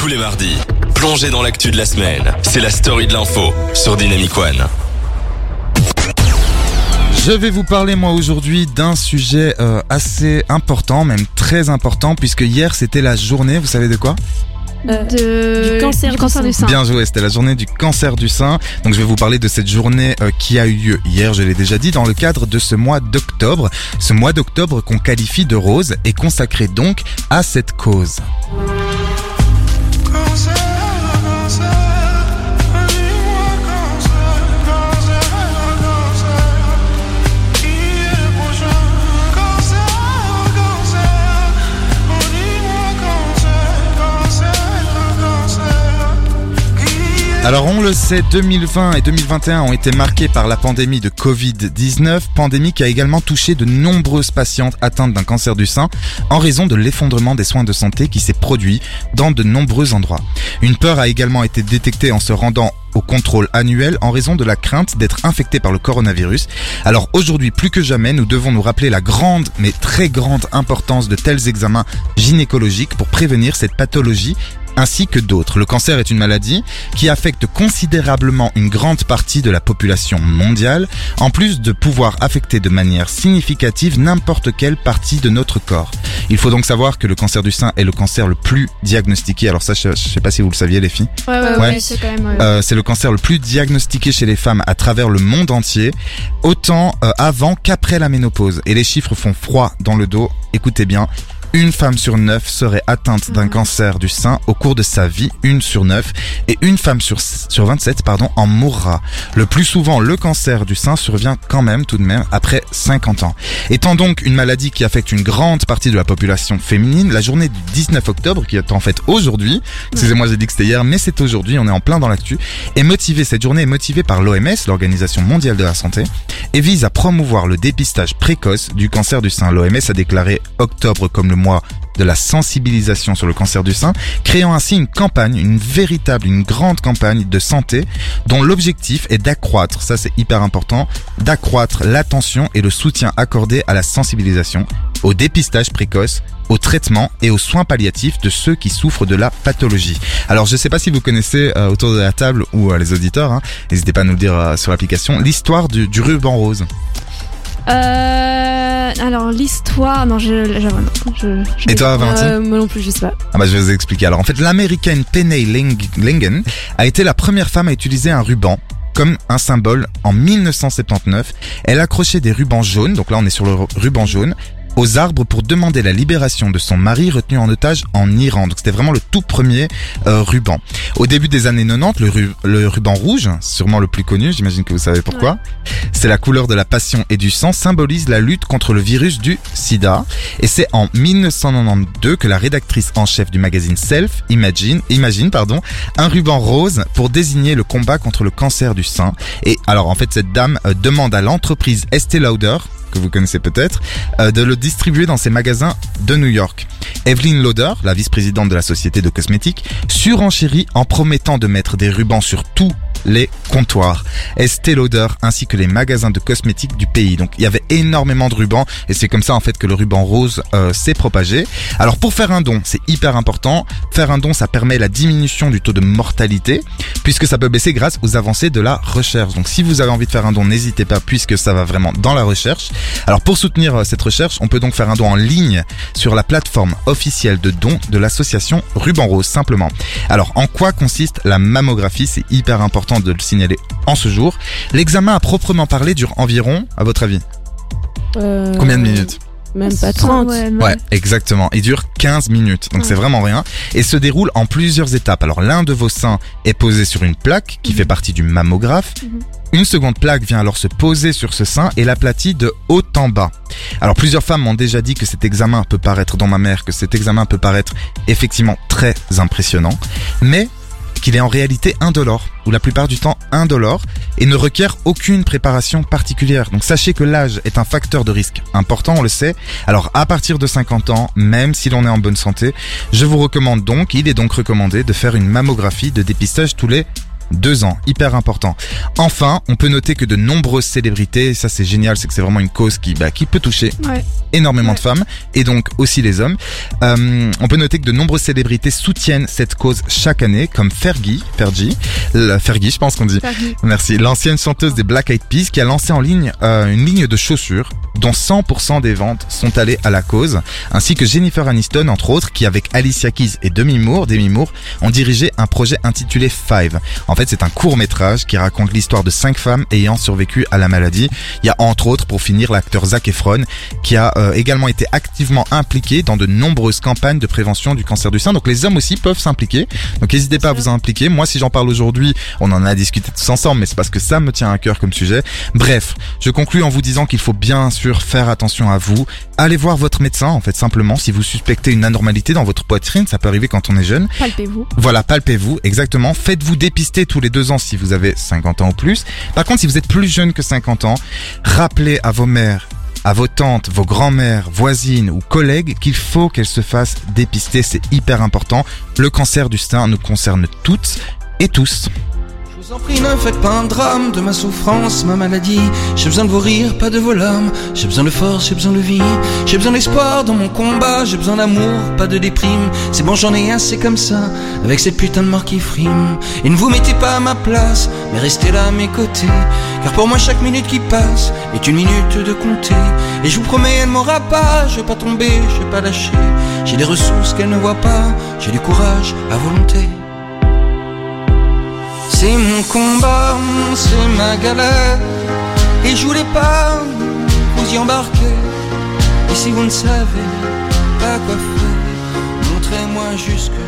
Tous les mardis, plongez dans l'actu de la semaine. C'est la story de l'info sur Dynamic One. Je vais vous parler moi aujourd'hui d'un sujet euh, assez important, même très important, puisque hier c'était la journée, vous savez de quoi? De... du cancer, du, cancer sein. du sein. Bien joué, c'était la journée du cancer du sein. Donc je vais vous parler de cette journée euh, qui a eu lieu hier, je l'ai déjà dit, dans le cadre de ce mois d'octobre. Ce mois d'octobre qu'on qualifie de rose est consacré donc à cette cause. Alors on le sait, 2020 et 2021 ont été marqués par la pandémie de Covid-19, pandémie qui a également touché de nombreuses patientes atteintes d'un cancer du sein en raison de l'effondrement des soins de santé qui s'est produit dans de nombreux endroits. Une peur a également été détectée en se rendant au contrôle annuel en raison de la crainte d'être infecté par le coronavirus. Alors aujourd'hui, plus que jamais, nous devons nous rappeler la grande, mais très grande importance de tels examens gynécologiques pour prévenir cette pathologie ainsi que d'autres. Le cancer est une maladie qui affecte considérablement une grande partie de la population mondiale, en plus de pouvoir affecter de manière significative n'importe quelle partie de notre corps. Il faut donc savoir que le cancer du sein est le cancer le plus diagnostiqué. Alors ça, je, je sais pas si vous le saviez les filles. Ouais, ouais, Ouais. ouais, c'est quand même. Euh, c'est le cancer le plus diagnostiqué chez les femmes à travers le monde entier, autant euh, avant qu'après la ménopause. Et les chiffres font froid dans le dos. Écoutez bien. Une femme sur neuf serait atteinte d'un cancer du sein au cours de sa vie, une sur neuf, et une femme sur, sur 27 pardon, en mourra. Le plus souvent, le cancer du sein survient quand même tout de même après 50 ans. Étant donc une maladie qui affecte une grande partie de la population féminine, la journée du 19 octobre, qui est en fait aujourd'hui, excusez-moi j'ai dit que c'était hier, mais c'est aujourd'hui, on est en plein dans l'actu, est motivée, cette journée est motivée par l'OMS, l'Organisation Mondiale de la Santé, et vise à promouvoir le dépistage précoce du cancer du sein. L'OMS a déclaré octobre comme le mois de la sensibilisation sur le cancer du sein, créant ainsi une campagne, une véritable, une grande campagne de santé dont l'objectif est d'accroître, ça c'est hyper important, d'accroître l'attention et le soutien accordé à la sensibilisation, au dépistage précoce, au traitement et aux soins palliatifs de ceux qui souffrent de la pathologie. Alors je sais pas si vous connaissez euh, autour de la table ou euh, les auditeurs, hein, n'hésitez pas à nous dire euh, sur l'application, l'histoire du ruban rose. Euh, alors l'histoire, non, je, j'avoue, non, je, je Et toi, Valentine euh, Moi non plus, je sais pas. Ah bah je vais vous expliquer. Alors en fait, l'américaine Penny Ling- Lingen a été la première femme à utiliser un ruban comme un symbole en 1979. Elle accrochait des rubans jaunes, donc là on est sur le ru- ruban jaune, aux arbres pour demander la libération de son mari retenu en otage en Iran. Donc c'était vraiment le tout premier euh, ruban. Au début des années 90, le, ru- le ruban rouge, sûrement le plus connu, j'imagine que vous savez pourquoi, c'est la couleur de la passion et du sang, symbolise la lutte contre le virus du sida. Et c'est en 1992 que la rédactrice en chef du magazine Self imagine, imagine pardon, un ruban rose pour désigner le combat contre le cancer du sein. Et alors en fait cette dame euh, demande à l'entreprise Estée Lauder que vous connaissez peut-être, euh, de le distribuer dans ses magasins de New York. Evelyn Lauder, la vice-présidente de la société de cosmétiques, surenchérit en promettant de mettre des rubans sur tous les comptoirs, Estée Lauder ainsi que les magasins de cosmétiques du pays. Donc il y avait énormément de rubans et c'est comme ça en fait que le ruban rose euh, s'est propagé. Alors pour faire un don, c'est hyper important. Faire un don, ça permet la diminution du taux de mortalité puisque ça peut baisser grâce aux avancées de la recherche. Donc si vous avez envie de faire un don, n'hésitez pas puisque ça va vraiment dans la recherche. Alors pour soutenir euh, cette recherche, on peut donc faire un don en ligne sur la plateforme officielle de dons de l'association Ruban Rose simplement. Alors en quoi consiste la mammographie? C'est hyper important de le signaler en ce jour. L'examen à proprement parler dure environ, à votre avis, Euh, combien de minutes Même pas 30. Ouais, Ouais, exactement. Il dure 15 minutes, donc Ouais. c'est vraiment rien. Et se déroule en plusieurs étapes. Alors l'un de vos seins est posé sur une plaque qui fait partie du mammographe. Mhm. Une seconde plaque vient alors se poser sur ce sein et l'aplatit de haut en bas. Alors plusieurs femmes m'ont déjà dit que cet examen peut paraître dans ma mère, que cet examen peut paraître effectivement très impressionnant, mais qu'il est en réalité indolore, ou la plupart du temps indolore, et ne requiert aucune préparation particulière. Donc sachez que l'âge est un facteur de risque important, on le sait. Alors à partir de 50 ans, même si l'on est en bonne santé, je vous recommande donc, il est donc recommandé de faire une mammographie de dépistage tous les Deux ans, hyper important. Enfin, on peut noter que de nombreuses célébrités, ça c'est génial, c'est que c'est vraiment une cause qui, bah, qui peut toucher Ouais. énormément de femmes et donc aussi les hommes. Euh, on peut noter que de nombreuses célébrités soutiennent cette cause chaque année, comme Fergie, Fergie, le- Fergie, je pense qu'on dit. Fergie. Merci. L'ancienne chanteuse des Black Eyed Peas qui a lancé en ligne euh, une ligne de chaussures dont 100% des ventes sont allées à la cause, ainsi que Jennifer Aniston entre autres qui avec Alicia Keys et Demi Moore, Demi Moore ont dirigé un projet intitulé Five. En fait, c'est un court métrage qui raconte l'histoire de cinq femmes ayant survécu à la maladie. Il y a entre autres, pour finir, l'acteur Zac Efron qui a euh, également été activement impliqué dans de nombreuses campagnes de prévention du cancer du sein. Donc les hommes aussi peuvent s'impliquer. Donc n'hésitez pas à vous impliquer. Moi, si j'en parle aujourd'hui, on en a discuté tous ensemble, mais c'est parce que ça me tient à cœur comme sujet. Bref, je conclus en vous disant qu'il faut bien sûr faire attention à vous. Allez voir votre médecin, en fait, simplement, si vous suspectez une anormalité dans votre poitrine, ça peut arriver quand on est jeune. Palpez-vous. Voilà, palpez-vous, exactement. Faites-vous dépister tous les deux ans si vous avez 50 ans ou plus. Par contre, si vous êtes plus jeune que 50 ans, rappelez à vos mères, à vos tantes, vos grands-mères, voisines ou collègues qu'il faut qu'elles se fassent dépister. C'est hyper important. Le cancer du sein nous concerne toutes et tous. Vous en prie, ne faites pas un drame de ma souffrance, ma maladie. J'ai besoin de vos rires, pas de vos larmes. J'ai besoin de force, j'ai besoin de vie. J'ai besoin d'espoir dans mon combat. J'ai besoin d'amour, pas de déprime. C'est bon, j'en ai assez comme ça, avec ces putains de morts qui friment. Et ne vous mettez pas à ma place, mais restez là à mes côtés. Car pour moi, chaque minute qui passe est une minute de compter. Et je vous promets, elle m'aura pas. Je vais pas tomber, je vais pas lâcher. J'ai des ressources qu'elle ne voit pas. J'ai du courage à volonté. C'est mon combat, c'est ma galère. Et je voulais pas vous y embarquer. Et si vous ne savez pas quoi faire Montrez-moi juste que